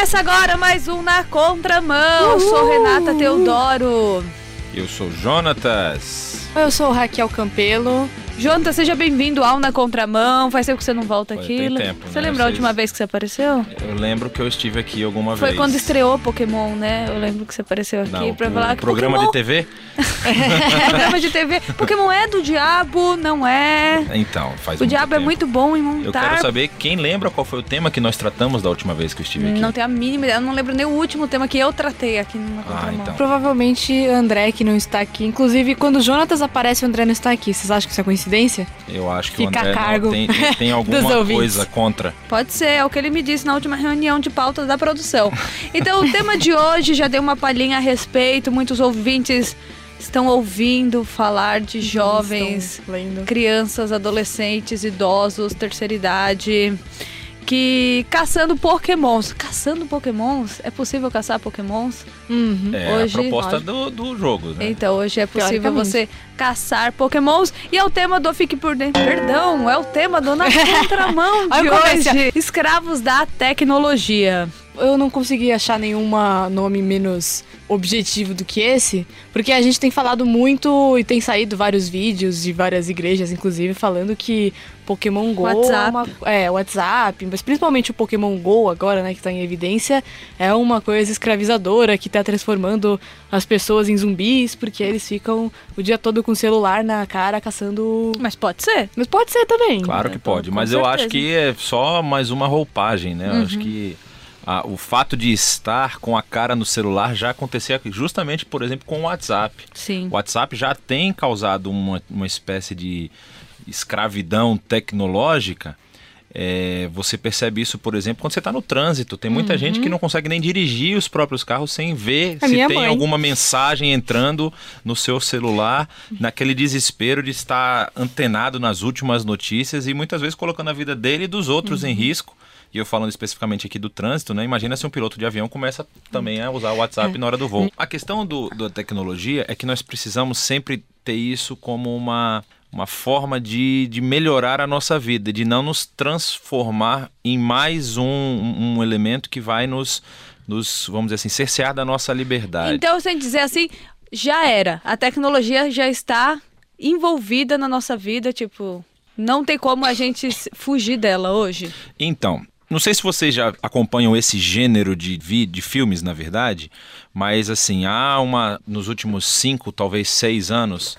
Começa agora mais um Na Contramão. Uhul. Sou Renata Teodoro. Eu sou Jonatas. Eu sou Raquel Campelo. Jonathan, seja bem-vindo ao Na Contramão. Faz tempo que você não volta Foi, aqui. Tem tempo, você né? lembra a última vez que você apareceu? Eu lembro que eu estive aqui alguma Foi vez. quando estreou Pokémon, né? Eu lembro que você apareceu aqui Não, pra falar que programa Pokémon... de TV? programa de TV. Pokémon é do diabo, não é? Então, faz O muito diabo é tempo. muito bom em montar. Eu quero saber quem lembra qual foi o tema que nós tratamos da última vez que eu estive aqui. Não tenho a mínima ideia. Eu não lembro nem o último tema que eu tratei aqui no Ah, Contramão. então. Provavelmente André que não está aqui. Inclusive, quando o Jonatas aparece, o André não está aqui. Vocês acham que isso é coincidência? Eu acho que Fica o André a cargo tem, tem- alguma coisa contra. Pode ser, é o que ele me disse na última reunião de pauta da produção. Então, o tema de hoje já deu uma palhinha a respeito, muitos ouvintes estão ouvindo falar de jovens, crianças, adolescentes, idosos, terceira idade, que caçando pokémons. Caçando pokémons? É possível caçar pokémons? Uhum. É Hoje- a proposta do, do jogo, né? Então, hoje é possível você caçar pokémons. E é o tema do Fique Por Dentro. Perdão, é o tema do Na Contramão de hoje. Escravos da tecnologia. Eu não consegui achar nenhum nome menos objetivo do que esse, porque a gente tem falado muito e tem saído vários vídeos de várias igrejas, inclusive, falando que Pokémon Go WhatsApp. é uma é WhatsApp, mas principalmente o Pokémon Go agora, né, que tá em evidência, é uma coisa escravizadora que tá transformando as pessoas em zumbis, porque eles ficam o dia todo com o celular na cara caçando. Mas pode ser. Mas pode ser também. Claro que Com- pode, com mas eu acho que é só mais uma roupagem, né? Eu acho que ah, o fato de estar com a cara no celular já acontecia justamente, por exemplo, com o WhatsApp. Sim. O WhatsApp já tem causado uma, uma espécie de escravidão tecnológica. É, você percebe isso, por exemplo, quando você está no trânsito. Tem muita gente que não consegue nem dirigir os próprios carros sem ver A se tem mãe. alguma mensagem entrando no seu celular, naquele desespero de estar antenado nas últimas notícias e muitas vezes colocando a vida dele e dos outros em risco. E eu falando especificamente aqui do trânsito, né? Imagina se um piloto de avião começa também a usar o WhatsApp na hora do voo. A questão do, da tecnologia é que nós precisamos sempre ter isso como uma, uma forma de, de melhorar a nossa vida, de não nos transformar em mais um, um elemento que vai nos, nos, vamos dizer assim, cercear da nossa liberdade. Então, sem dizer assim, já era. A tecnologia já está envolvida na nossa vida, tipo, não tem como a gente fugir dela hoje. Então, não sei se vocês já acompanham esse gênero de, vi- de filmes, na verdade, mas assim, há uma. Nos últimos cinco, talvez seis anos.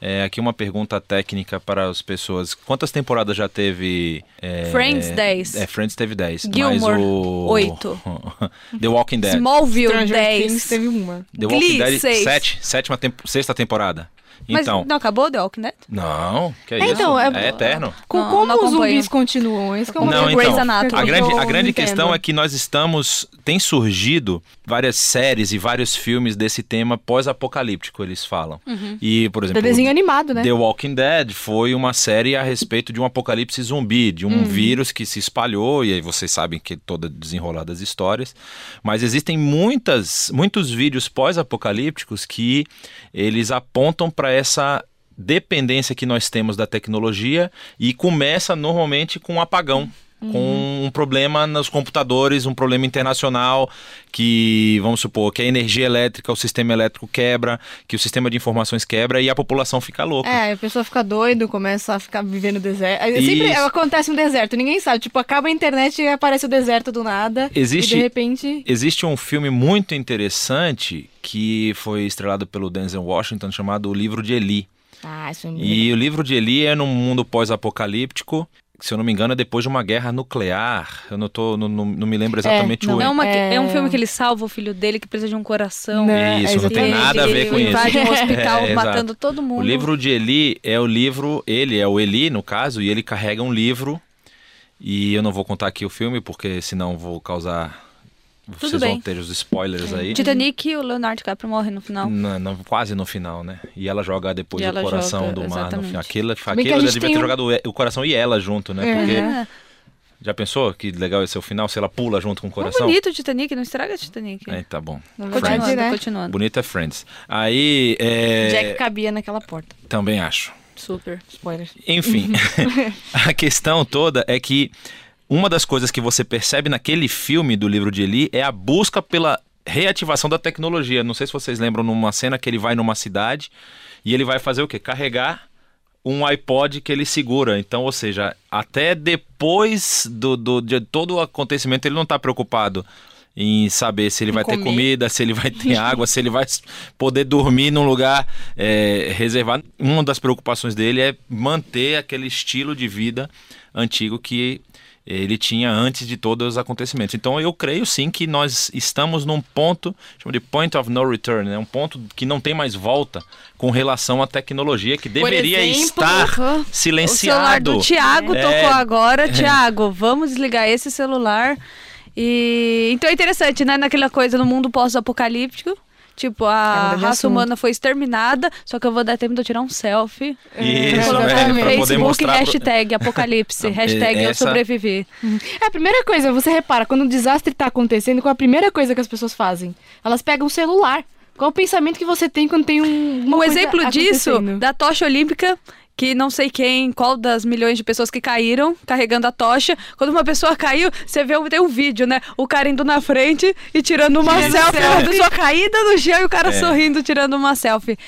É, aqui uma pergunta técnica para as pessoas. Quantas temporadas já teve. é, Friends, 10. É, Friends teve 10. Gilmore, mas o... oito. The Walking Dead. Smallville, Stranger 10. Things teve uma. The Walking Glee, Dead, seis. sete, sétima temp- sexta temporada. Mas Então. não acabou The Walking Dead? Não, que é, É, isso? então, é, é- eterno. Com, Não, como não os zumbis continuam? Isso que é uma Não, então, Anatomy. a grande, a grande questão é que nós estamos. Tem surgido várias séries e vários filmes desse tema pós-apocalíptico, eles falam. E, por É exemplo. desenho animado, né? The Walking Dead foi uma série a respeito de um apocalipse zumbi, de um vírus que se espalhou, e aí vocês sabem que toda desenrolada as histórias. Mas existem muitas, muitos vídeos pós-apocalípticos que eles apontam para essa dependência que nós temos da tecnologia e começa normalmente com um apagão. Com um problema nos computadores, um problema internacional, que, vamos supor, que a energia elétrica, o sistema elétrico quebra, que o sistema de informações quebra e a população fica louca. É, a pessoa fica doido, começa a ficar vivendo no deserto. Aí Sempre Isso. acontece um deserto, ninguém sabe. Tipo, acaba a internet e aparece o deserto do nada. Existe- E de repente. Existe um filme muito interessante que foi estrelado pelo Denzel Washington chamado O Livro de Eli. Ah, isso é E o livro de Eli é num mundo pós-apocalíptico, se eu não me engano, é depois de uma guerra nuclear. Eu não, tô, não, não, não me lembro exatamente não, o É, uma, É- é um filme que ele salva o filho dele que precisa de um coração. Não, Isso, não tem nada a ver com ele isso. invade um hospital É, exato. matando todo mundo. O livro de Eli é o livro, ele é o Eli, no caso, e ele carrega um livro. E eu não vou contar aqui o filme, porque senão vou causar. Tudo vocês bem. vão ter os spoilers aí. Titanic, o Leonardo DiCaprio morre no final. Não, não, quase no final, né? E ela joga depois E o coração joga, do mar no exatamente. final. Aquilo, aquilo devia ter um- jogado o- o coração e ela junto, né? É. Porque É. já pensou que legal esse é o final, se ela pula junto com o É coração? bonito o Titanic, não estraga Titanic. É, tá bom. Na Continuando, né? continuando. Bonito é Friends. Aí, é, Jack cabia naquela porta. também acho. Super. Spoiler. Enfim, a questão toda é que uma das coisas que você percebe naquele filme do livro de Eli é a busca pela reativação da tecnologia. Não sei se vocês lembram numa cena que ele vai numa cidade e ele vai fazer o quê? Carregar um iPod que ele segura. Então, ou seja, até depois do, do de todo o acontecimento, ele não está preocupado em saber se ele vai ter comer. comida, se ele vai ter água, se ele vai poder dormir num lugar é, reservado. Uma das preocupações dele é manter aquele estilo de vida antigo que ele tinha antes de todos os acontecimentos. Então eu creio sim que nós estamos num ponto, chama de point of no return, né? um ponto que não tem mais volta com relação à tecnologia que deveria exemplo, estar Uhum. O celular silenciado. do Thiago É. tocou agora. Thiago, vamos desligar esse celular. E então é interessante, né? Naquela coisa no mundo pós-apocalíptico. Tipo, É, a raça assunto. humana foi exterminada, só que eu vou dar tempo de eu tirar um selfie. Isso, colocar é, no Facebook, mostrar pro- hashtag apocalipse, hashtag eu essa- sobrevivi. É a primeira coisa, você repara, quando um desastre tá acontecendo, qual a primeira coisa que as pessoas fazem? Elas pegam o celular. Qual o pensamento que você tem quando tem um. Um exemplo disso, da tocha olímpica, que não sei quem, qual das milhões de pessoas que caíram carregando a tocha. Quando uma pessoa caiu, você vê tem um vídeo, né? O cara indo na frente e tirando uma selfie. selfie. A pessoa caída no chão e o cara É. sorrindo, tirando uma selfie.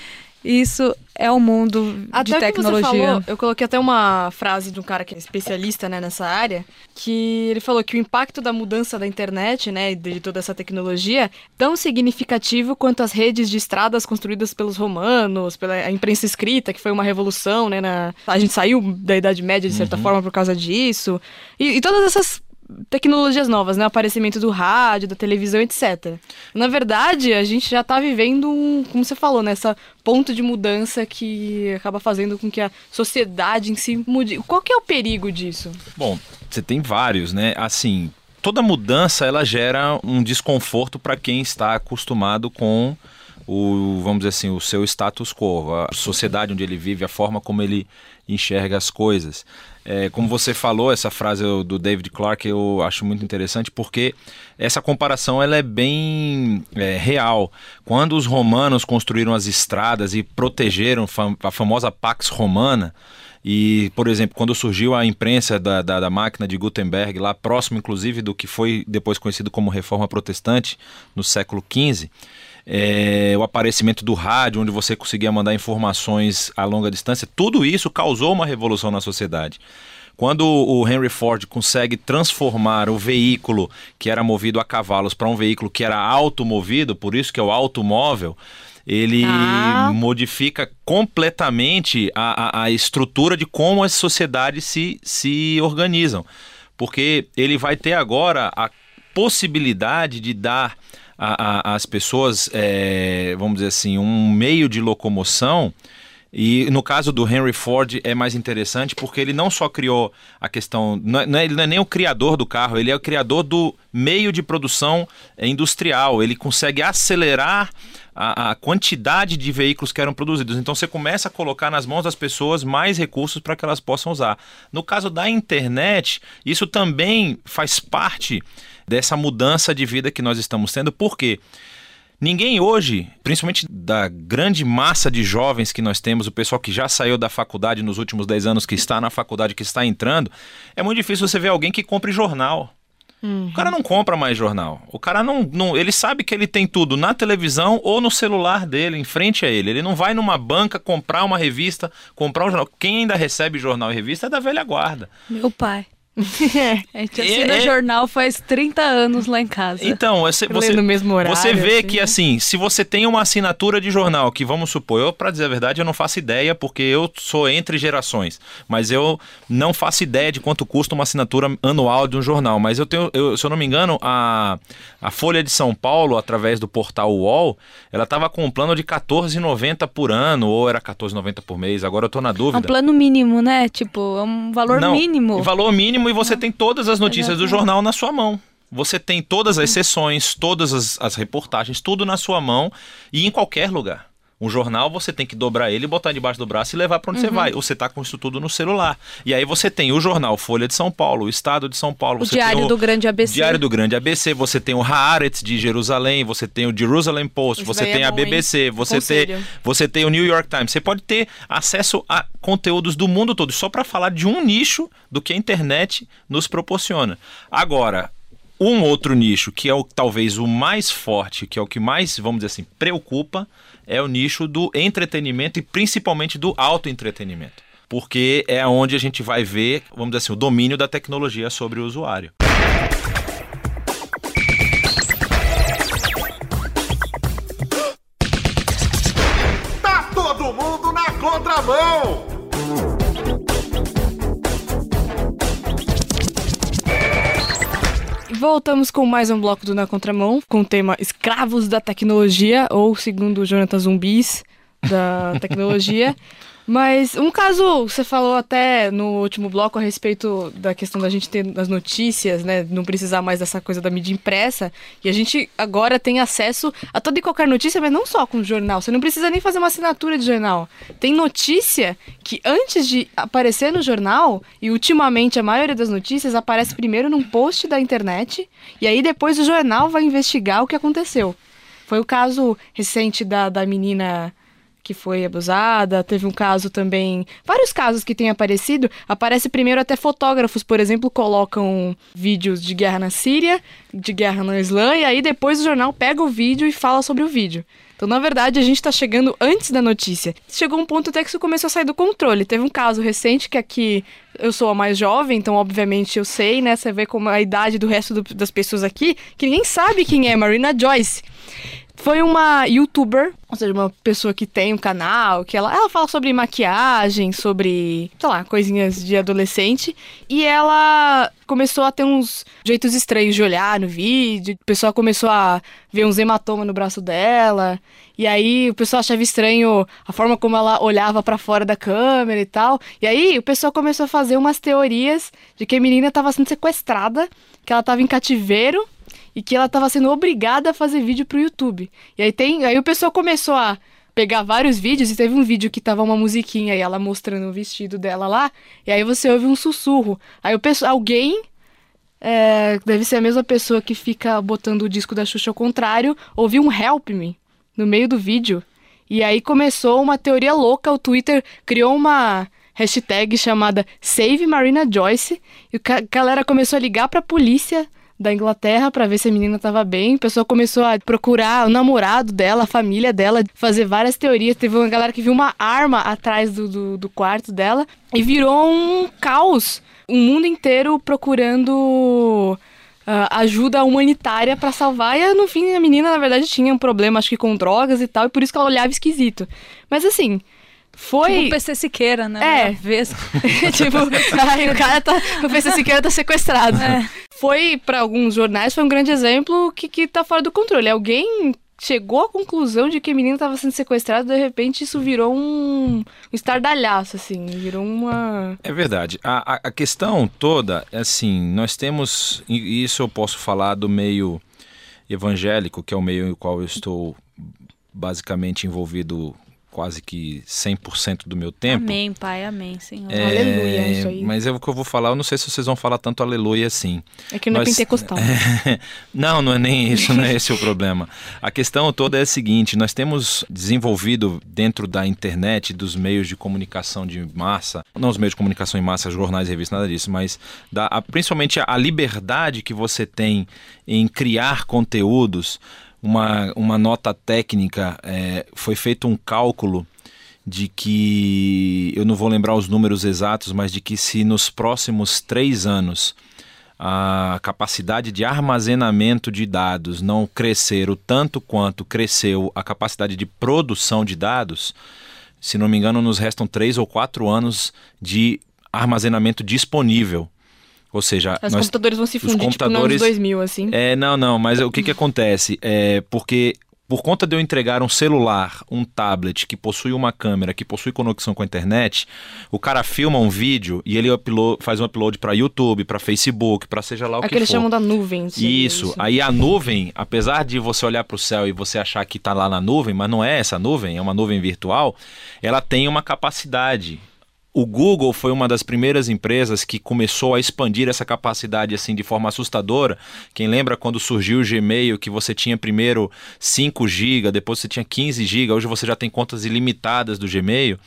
Isso é o mundo Até de tecnologia. você falou, eu coloquei até uma frase de um cara que é especialista né, nessa área, que ele falou que o impacto da mudança da internet, né, e de toda essa tecnologia, é tão significativo quanto as redes de estradas construídas pelos romanos, pela imprensa escrita, que foi uma revolução, né, na... a gente saiu da Idade Média de certa forma por causa disso, e, e todas essas tecnologias novas, né, o aparecimento do rádio, da televisão, etc. Na verdade, a gente já tá vivendo um, como você falou, nessa ponto de mudança que acaba fazendo com que a sociedade em si mude. Qual que é o perigo disso? Bom, você tem vários, né? Assim, toda mudança ela gera um desconforto para quem está acostumado com o, vamos dizer assim, o seu status quo, a sociedade onde ele vive, a forma como ele enxerga as coisas. É, como você falou, essa frase do David Clarke eu acho muito interessante porque essa comparação ela é bem é, real. Quando os romanos construíram as estradas e protegeram a famosa Pax Romana, e, por exemplo, quando surgiu a imprensa da, da, da máquina de Gutenberg, lá próximo, inclusive, do que foi depois conhecido como Reforma Protestante, no século XV, é, o aparecimento do rádio, onde você conseguia mandar informações a longa distância, tudo isso causou uma revolução na sociedade. Quando o Henry Ford consegue transformar o veículo que era movido a cavalos para um veículo que era automovido, por isso que é o automóvel, ele Ah. modifica completamente a, a, a estrutura de como as sociedades se, se organizam. Porque ele vai ter agora a possibilidade de dar a- a- às pessoas, é, vamos dizer assim, um meio de locomoção. E no caso do Henry Ford é mais interessante porque ele não só criou a questão. Não é, não é- ele não é nem o criador do carro, ele é o criador do meio de produção é, industrial. Ele consegue acelerar a, a quantidade de veículos que eram produzidos. Então você começa a colocar nas mãos das pessoas mais recursos para que elas possam usar. No caso da internet, isso também faz parte dessa mudança de vida que nós estamos tendo. Por quê? Ninguém hoje, principalmente da grande massa de jovens que nós temos, o pessoal que já saiu da faculdade nos últimos 10 anos, que está na faculdade, que está entrando, é muito difícil você ver alguém que compre jornal. O cara não compra mais jornal. O cara não, não. Ele sabe que ele tem tudo na televisão ou no celular dele, em frente a ele. Ele não vai numa banca comprar uma revista, comprar um jornal. Quem ainda recebe jornal e revista é da velha guarda. Meu pai. A gente É, assina é- jornal faz 30 anos lá em casa. Então, você, Lê você, no mesmo horário, você vê assim, que, né? assim, se você tem uma assinatura de jornal, que vamos supor, eu, pra dizer a verdade, eu não faço ideia, porque eu sou entre gerações, mas eu não faço ideia de quanto custa uma assinatura anual de um jornal. Mas eu tenho, eu- se eu não me engano, a, a Folha de São Paulo, através do portal UOL, ela tava com um plano de R$14,90 por ano, ou era R$14,90 por mês, agora eu tô na É um dúvida. plano mínimo, né? Tipo, é um valor Não, mínimo. Valor mínimo e você tem todas as notícias do jornal na sua mão. Você tem todas as sessões, todas as, as reportagens, tudo na sua mão e em qualquer lugar. Um jornal você tem que dobrar ele, botar debaixo do braço e levar para onde Uhum. você vai. Ou você tá com isso tudo no celular. E aí você tem o jornal Folha de São Paulo, o Estado de São Paulo, O Diário o do Grande ABC. Diário do Grande ABC, você tem o Haaretz de Jerusalém, você tem o Jerusalem Post, Isso você daí tem é a bom, hein? BBC, você tem, você tem o New York Times. Você pode ter acesso a conteúdos do mundo todo, só para falar de um nicho do que a internet nos proporciona. Agora, um outro nicho que é o talvez o mais forte, que é o que mais, vamos dizer assim, preocupa, é o nicho do entretenimento e principalmente do autoentretenimento. Porque é onde a gente vai ver, vamos dizer assim, o domínio da tecnologia sobre o usuário. Tá todo mundo na contramão! Voltamos com mais um bloco do Na Contramão, com o tema Escravos da Tecnologia, ou segundo Jonathan Zumbis da tecnologia. Mas um caso, você falou até no último bloco a respeito da questão da gente ter as notícias, né? Não precisar mais dessa coisa da mídia impressa. E a gente agora tem acesso a toda e qualquer notícia, mas não só com jornal. Você não precisa nem fazer uma assinatura de jornal. Tem notícia que antes de aparecer no jornal, e ultimamente a maioria das notícias aparece primeiro num post da internet, e aí depois o jornal vai investigar o que aconteceu. Foi o caso recente da, da menina que foi abusada, teve um caso também, vários casos que têm aparecido, aparece primeiro até fotógrafos, por exemplo, colocam vídeos de guerra na Síria, de guerra na Islã, e aí depois o jornal pega o vídeo e fala sobre o vídeo. Então, na verdade, a gente está chegando antes da notícia. Chegou um ponto até que isso começou a sair do controle. Teve um caso recente que aqui eu sou a mais jovem, então obviamente eu sei, né? Você vê como a idade do resto do- das pessoas aqui, que ninguém sabe quem é Marina Joyce. Foi uma youtuber, ou seja, uma pessoa que tem um canal, que ela, ela fala sobre maquiagem, sobre, sei lá, coisinhas de adolescente. E ela começou a ter uns jeitos estranhos de olhar no vídeo. O pessoal começou a ver uns hematomas no braço dela. E aí o pessoal achava estranho a forma como ela olhava pra fora da câmera e tal. E aí o pessoal começou a fazer umas teorias de que a menina estava sendo sequestrada, que ela estava em cativeiro e que ela estava sendo obrigada a fazer vídeo pro YouTube. E aí tem, aí o pessoal começou a pegar vários vídeos e teve um vídeo que tava uma musiquinha e ela mostrando o vestido dela lá, e aí você ouve um sussurro. Aí o pessoal, alguém é, deve ser a mesma pessoa que fica botando o disco da Xuxa ao contrário, ouviu um Help Me no meio do vídeo. E aí começou uma teoria louca, o Twitter criou uma hashtag chamada Save Marina Joyce, e a galera começou a ligar pra polícia da Inglaterra pra ver se a menina tava bem. O pessoal começou a procurar o namorado dela, a família dela, fazer várias teorias. Teve uma galera que viu uma arma atrás do, do, do quarto dela e virou um caos. O mundo inteiro procurando ah, ajuda humanitária pra salvar. E no fim, a menina, na verdade, tinha um problema, acho que com drogas e tal, e por isso que ela olhava esquisito. Mas assim, foi. Tipo o PC Siqueira, né? É. Vez. tipo, ai, o cara tá. O PC Siqueira tá sequestrado. Foi, pra alguns jornais, foi um grande exemplo que, que tá fora do controle. Alguém chegou à conclusão de que a menina tava sendo sequestrada, de repente isso virou um, um estardalhaço, assim. Virou uma. É verdade. A, a, a questão toda é assim: nós temos, e isso eu posso falar do meio evangélico, que é o meio em qual eu estou basicamente envolvido quase que 100% do meu tempo. Amém, pai, amém, Senhor. É, Aleluia, isso aí. Mas é o que eu vou falar, eu não sei se vocês vão falar tanto aleluia assim. É que não é Nós- pentecostal. não, não é nem isso, não é esse o problema. A questão toda é a seguinte: nós temos desenvolvido dentro da internet, dos meios de comunicação de massa, não os meios de comunicação em massa, jornais, revistas, nada disso, mas da, a- principalmente a liberdade que você tem em criar conteúdos. Uma, uma nota técnica, é, foi feito um cálculo de que eu não vou lembrar os números exatos, mas de que se nos próximos três anos a capacidade de armazenamento de dados não crescer o tanto quanto cresceu a capacidade de produção de dados, se não me engano, nos restam três ou quatro anos de armazenamento disponível. Ou seja, Os nós- computadores vão se os fundir, tipo, nos anos computadores- 2000, assim. é, não, não, mas o que que acontece? É porque por conta de eu entregar um celular, um tablet que possui uma câmera, que possui conexão com a internet, o cara filma um vídeo e ele upload, faz um upload para YouTube, para Facebook, para seja lá o É que que eles for. chamam da nuvem. seria Isso. Aí a nuvem, apesar de você olhar para o céu e você achar que está lá na nuvem, mas não é essa nuvem, é uma nuvem virtual, ela tem uma capacidade. O Google foi uma das primeiras empresas que começou a expandir essa capacidade assim de forma assustadora. Quem lembra quando surgiu o Gmail, que você tinha primeiro 5 GB, depois você tinha 15 GB, hoje você já tem contas ilimitadas do Gmail.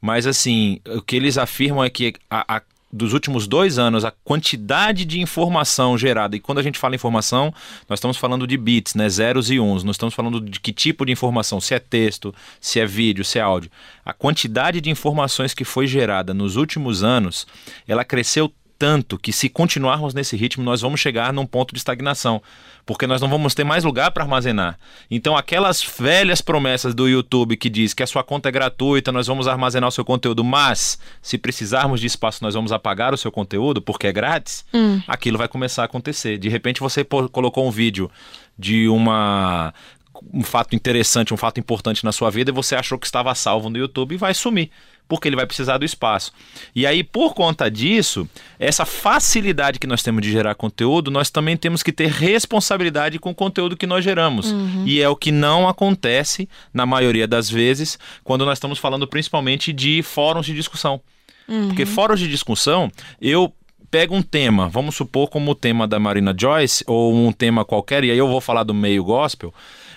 Mas assim, o que eles afirmam é que a, a- dos últimos dois anos, a quantidade de informação gerada, e quando a gente fala informação, nós estamos falando de bits, né? Zeros e uns. Não estamos falando de que tipo de informação, se é texto, se é vídeo, se é áudio. A quantidade de informações que foi gerada nos últimos anos, ela cresceu tanto que se continuarmos nesse ritmo, nós vamos chegar num ponto de estagnação, porque nós não vamos ter mais lugar para armazenar. Então, aquelas velhas promessas do YouTube que diz que a sua conta é gratuita, nós vamos armazenar o seu conteúdo, mas se precisarmos de espaço, nós vamos apagar o seu conteúdo porque é grátis, aquilo vai começar a acontecer. De repente, você colocou um vídeo de uma um fato interessante, um fato importante na sua vida e você achou que estava salvo no YouTube e vai sumir, porque ele vai precisar do espaço. E aí, por conta disso, essa facilidade que nós temos de gerar conteúdo, nós também temos que ter responsabilidade com o conteúdo que nós geramos. E é o que não acontece, na maioria das vezes, quando nós estamos falando principalmente de fóruns de discussão. Porque fóruns de discussão, eu pego um tema, vamos supor como o tema da Marina Joyce, ou um tema qualquer, e aí eu vou falar do meio gospel.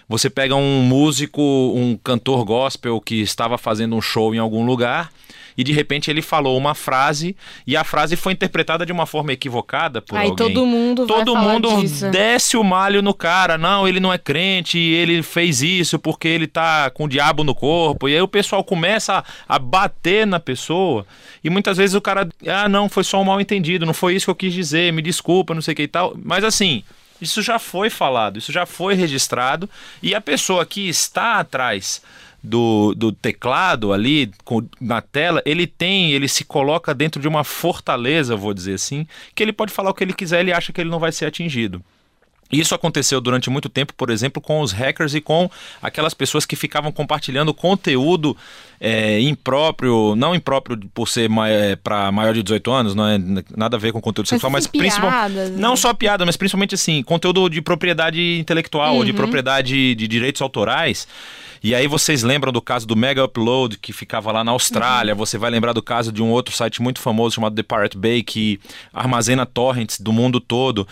Você pega um músico, um cantor gospel que estava fazendo um show em algum lugar e de repente ele falou uma frase e a frase foi interpretada de uma forma equivocada por Aí alguém. todo mundo Todo mundo disso. desce o malho no cara. Não, ele não é crente, ele fez isso porque ele tá com o diabo no corpo. E aí o pessoal começa a, a bater na pessoa. E muitas vezes o cara, ah, não, foi só um mal entendido, não foi isso que eu quis dizer, me desculpa, não sei o que e tal. Mas assim, isso já foi falado, isso já foi registrado. E a pessoa que está atrás do, do teclado ali com- na tela, ele tem, ele se coloca dentro de uma fortaleza, vou dizer assim, que ele pode falar o que ele quiser, ele acha que ele não vai ser atingido. Isso aconteceu durante muito tempo, por exemplo, com os hackers e com aquelas pessoas que ficavam compartilhando conteúdo é, impróprio, não impróprio por ser para maior de 18 anos, não é nada a ver com conteúdo sexual, mas assim, principalmente piadas, né? não só piada, mas principalmente assim, conteúdo de propriedade intelectual, Uhum. de propriedade de direitos autorais. E aí vocês lembram do caso do Mega Upload, que ficava lá na Uhum. Austrália. Você vai lembrar do caso de um outro site muito famoso chamado The Pirate Bay, que armazena torrents do mundo todo.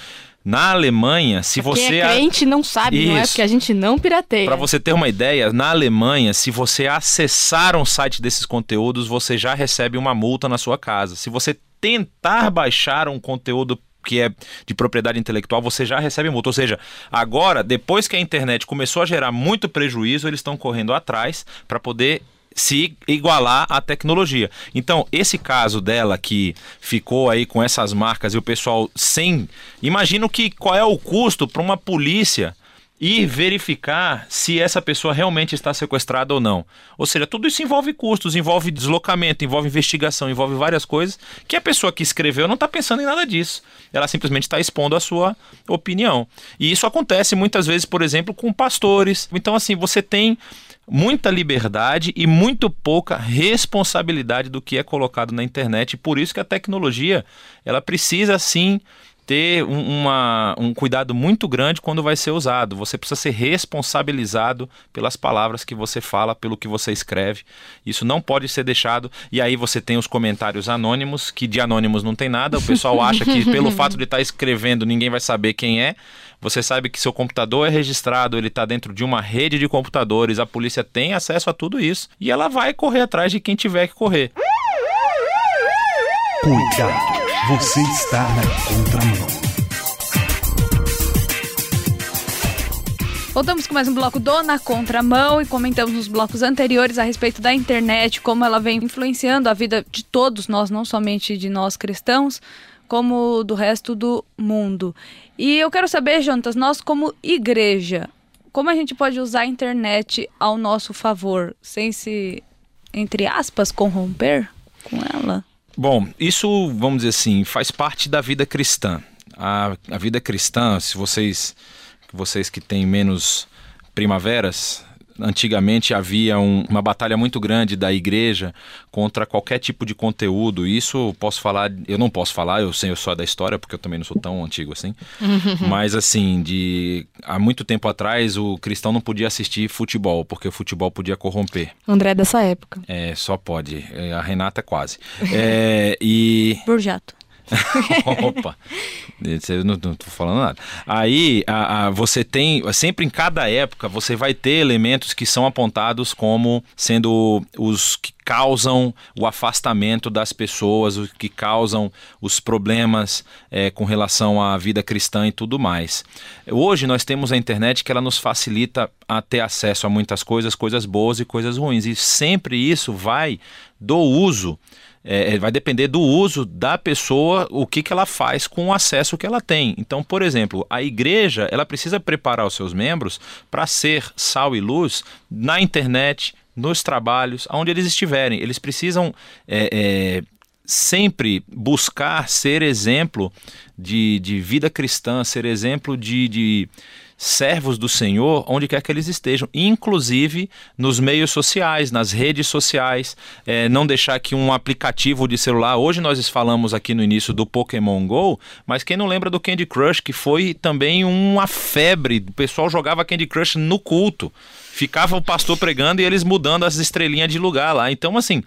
Na Alemanha, se você... Quem é crente não sabe, não é? Isso. Porque a gente não pirateia. Para você ter uma ideia, na Alemanha, se você acessar um site desses conteúdos, você já recebe uma multa na sua casa. Se você tentar baixar um conteúdo que é de propriedade intelectual, você já recebe multa. Ou seja, agora, depois que a internet começou a gerar muito prejuízo, eles estão correndo atrás para poder se igualar à tecnologia. Então, esse caso dela que ficou aí com essas marcas e o pessoal sem. Imagino que qual é o custo para uma polícia ir verificar se essa pessoa realmente está sequestrada ou não. Ou seja, tudo isso envolve custos, envolve deslocamento, envolve investigação, envolve várias coisas que a pessoa que escreveu não está pensando em nada disso. Ela simplesmente está expondo a sua opinião. E isso acontece muitas vezes, por exemplo, com pastores. Então, assim, você tem muita liberdade e muito pouca responsabilidade do que é colocado na internet. E por isso que a tecnologia ela precisa sim ter um, uma, um cuidado muito grande quando vai ser usado. Você precisa ser responsabilizado pelas palavras que você fala, pelo que você escreve. Isso não pode ser deixado. E aí você tem os comentários anônimos, que de anônimos não tem nada. O pessoal acha que pelo fato de estar escrevendo ninguém vai saber quem é. Você sabe que seu computador é registrado, ele está dentro de uma rede de computadores, a polícia tem acesso a tudo isso e ela vai correr atrás de quem tiver que correr. Cuidado, você está na contramão. Voltamos com mais um bloco do Na Contramão e comentamos nos blocos anteriores a respeito da internet, como ela vem influenciando a vida de todos nós, não somente de nós cristãos, como do resto do mundo. E eu quero saber, Jonatas, nós como igreja, como a gente pode usar a internet ao nosso favor, sem se, entre aspas, corromper com ela? Bom, isso, vamos dizer assim, faz parte da vida cristã. A, a vida cristã, se vocês, vocês que têm menos primaveras, antigamente havia um- uma batalha muito grande da igreja contra qualquer tipo de conteúdo. Isso posso falar, eu não posso falar, eu sei eu só da história, porque eu também não sou tão antigo assim. Mas assim, de há muito tempo atrás o cristão não podia assistir futebol, porque o futebol podia corromper. André é dessa época. É, só pode. É, a Renata quase. É, e Burjato. Opa, eu não, não tô falando nada. Aí a- a- você tem, sempre em cada época, você vai ter elementos que são apontados como sendo os que causam o afastamento das pessoas, os que causam os problemas eh, com relação à vida cristã e tudo mais. Hoje nós temos a internet que ela nos facilita a ter acesso a muitas coisas, coisas boas e coisas ruins. E sempre isso vai do uso é, vai depender do uso da pessoa, o que, que ela faz com o acesso que ela tem. Então, por exemplo, a igreja ela precisa preparar os seus membros para ser sal e luz na internet, nos trabalhos, aonde eles estiverem. Eles precisam é, é, sempre buscar ser exemplo de, de vida cristã, ser exemplo de, de servos do Senhor onde quer que eles estejam, inclusive nos meios sociais, nas redes sociais, é, não deixar que um aplicativo de celular. Hoje nós falamos aqui no início do Pokémon Go, mas quem não lembra do Candy Crush, que foi também uma febre, o pessoal jogava Candy Crush no culto. Ficava o pastor pregando e eles mudando as estrelinhas de lugar lá. Então, assim,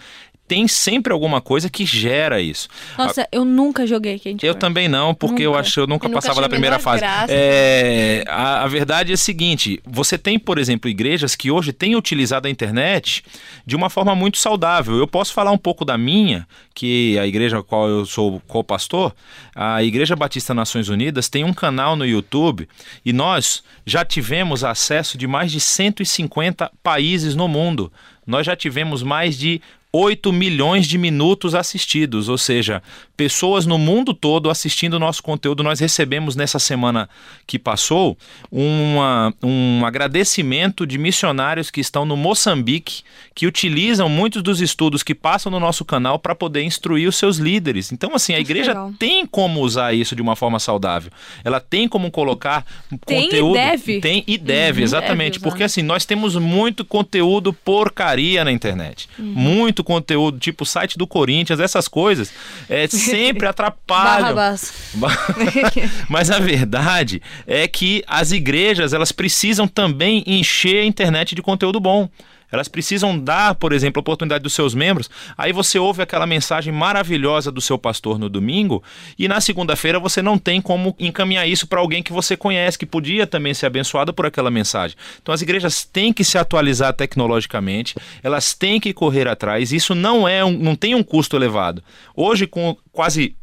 tem sempre alguma coisa que gera isso. Nossa, eu nunca joguei Candy Eu Crush. também não, porque eu Nunca. acho que eu nunca Eu nunca passava da achei a primeira fase. graça. É, a, a verdade é a seguinte: você tem, por exemplo, igrejas que hoje têm utilizado a internet de uma forma muito saudável. Eu posso falar um pouco da minha, que a igreja a qual eu sou co-pastor, a Igreja Batista Nações Unidas, tem um canal no YouTube e nós já tivemos acesso de mais de 150 países no mundo. Nós já tivemos mais de 8 milhões de minutos assistidos, ou seja, pessoas no mundo todo assistindo o nosso conteúdo. Nós recebemos nessa semana que passou uma, um agradecimento de missionários que estão no Moçambique, que utilizam muitos dos estudos que passam no nosso canal para poder instruir os seus líderes. Então, assim, a igreja legal. tem como usar isso de uma forma saudável. Ela tem como colocar Tem e conteúdo. deve. Tem e deve, exatamente. deve porque assim, nós temos muito conteúdo porcaria na internet. Uhum. Muito conteúdo, tipo o site do Corinthians, essas coisas, é, sempre atrapalham. Mas a verdade é que as igrejas elas precisam também encher a internet de conteúdo bom. Elas precisam dar, por exemplo, a oportunidade dos seus membros. Aí você ouve aquela mensagem maravilhosa do seu pastor no domingo e na segunda-feira você não tem como encaminhar isso para alguém que você conhece, que podia também ser abençoado por aquela mensagem. Então as igrejas têm que se atualizar tecnologicamente, elas têm que correr atrás. Isso não é um, não tem um custo elevado. Hoje com quase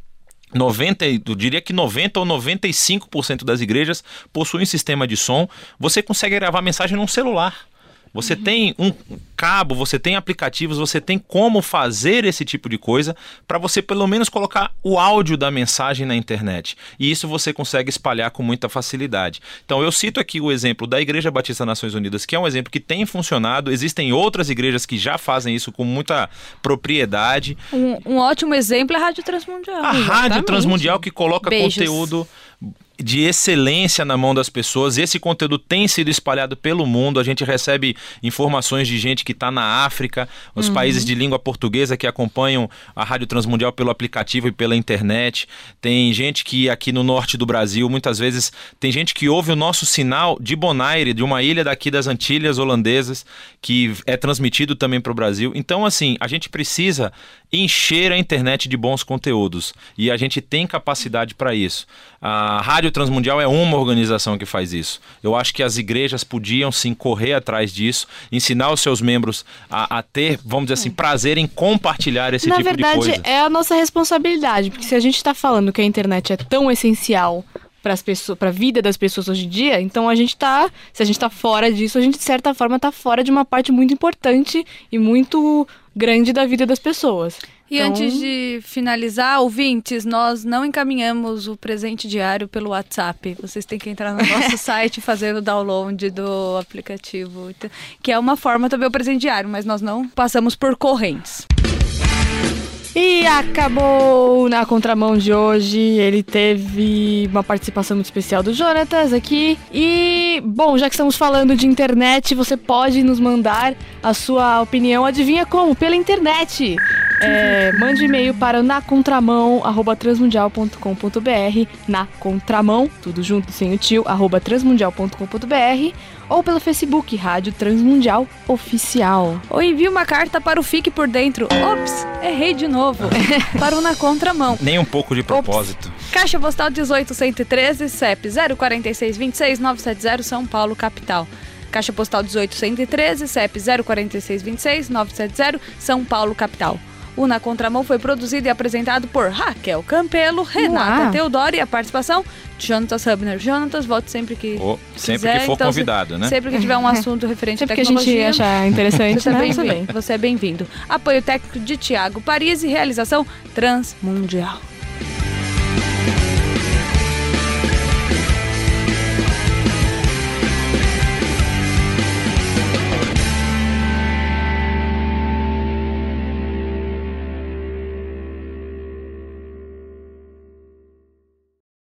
90, e- eu diria que 90 ou 95% das igrejas possuem sistema de som. Você consegue gravar mensagem num celular. Você tem um cabo, você tem aplicativos, você tem como fazer esse tipo de coisa para você pelo menos colocar o áudio da mensagem na internet. E isso você consegue espalhar com muita facilidade. Então eu cito aqui o exemplo da Igreja Batista Nações Unidas, que é um exemplo que tem funcionado. Existem outras igrejas que já fazem isso com muita propriedade. Um, um ótimo exemplo é a Rádio Transmundial. A Rádio Transmundial que coloca Beijos. conteúdo de excelência na mão das pessoas. Esse conteúdo tem sido espalhado pelo mundo. A gente recebe informações de gente que está na África, os países de língua portuguesa que acompanham a Rádio Transmundial pelo aplicativo e pela internet. Tem gente que aqui no norte do Brasil, muitas vezes, tem gente que ouve o nosso sinal de Bonaire, de uma ilha daqui das Antilhas holandesas, que é transmitido também para o Brasil. Então, assim, a gente precisa encher a internet de bons conteúdos e a gente tem capacidade para isso. A Rádio Transmundial é uma organização que faz isso. Eu acho que as igrejas podiam sim correr atrás disso, ensinar os seus membros a, a ter, vamos dizer assim, prazer em compartilhar esse Na tipo verdade, de coisa. é a nossa responsabilidade, porque se a gente tá falando que a internet é tão essencial para as pessoas, para a vida das pessoas hoje em dia, então a gente tá, se a gente tá fora disso, a gente de certa forma tá fora de uma parte muito importante e muito grande da vida das pessoas. E Então, antes de finalizar, ouvintes, nós não encaminhamos o presente diário pelo WhatsApp. Vocês têm que entrar no nosso site e fazer o download do aplicativo, que é uma forma também o presente diário, mas nós não passamos por correntes. E acabou na contramão de hoje. Ele teve uma participação muito especial do Jonatas aqui. E, bom, já que estamos falando de internet, você pode nos mandar a sua opinião. Adivinha como? Pela internet. É, mande e-mail para nacontramão@transmundial.com.br, na contramão, tudo junto sem o tio, arroba transmundial.com.br ou pelo Facebook Rádio Transmundial Oficial. Ou envie uma carta para o Fique por Dentro. Ops, errei de novo. para o Na Contramão. Nem um pouco de propósito. Caixa Postal 18113, CEP 04626 970 São Paulo, capital. Caixa Postal 18113, CEP 04626 970 São Paulo, capital. O Na Contramão foi produzido e apresentado por Raquel Campelo, Renata Uau. Teodoro e a participação de Jonatas Hubner. Jonatas, volte sempre que Ou sempre quiser, que for então, convidado, né? Sempre que tiver um assunto referente Sempre à que a gente tecnologia. achar interessante, Você é né? bem-vindo. Você vem. Você é bem-vindo. Apoio técnico de Tiago Paris e realização Transmundial.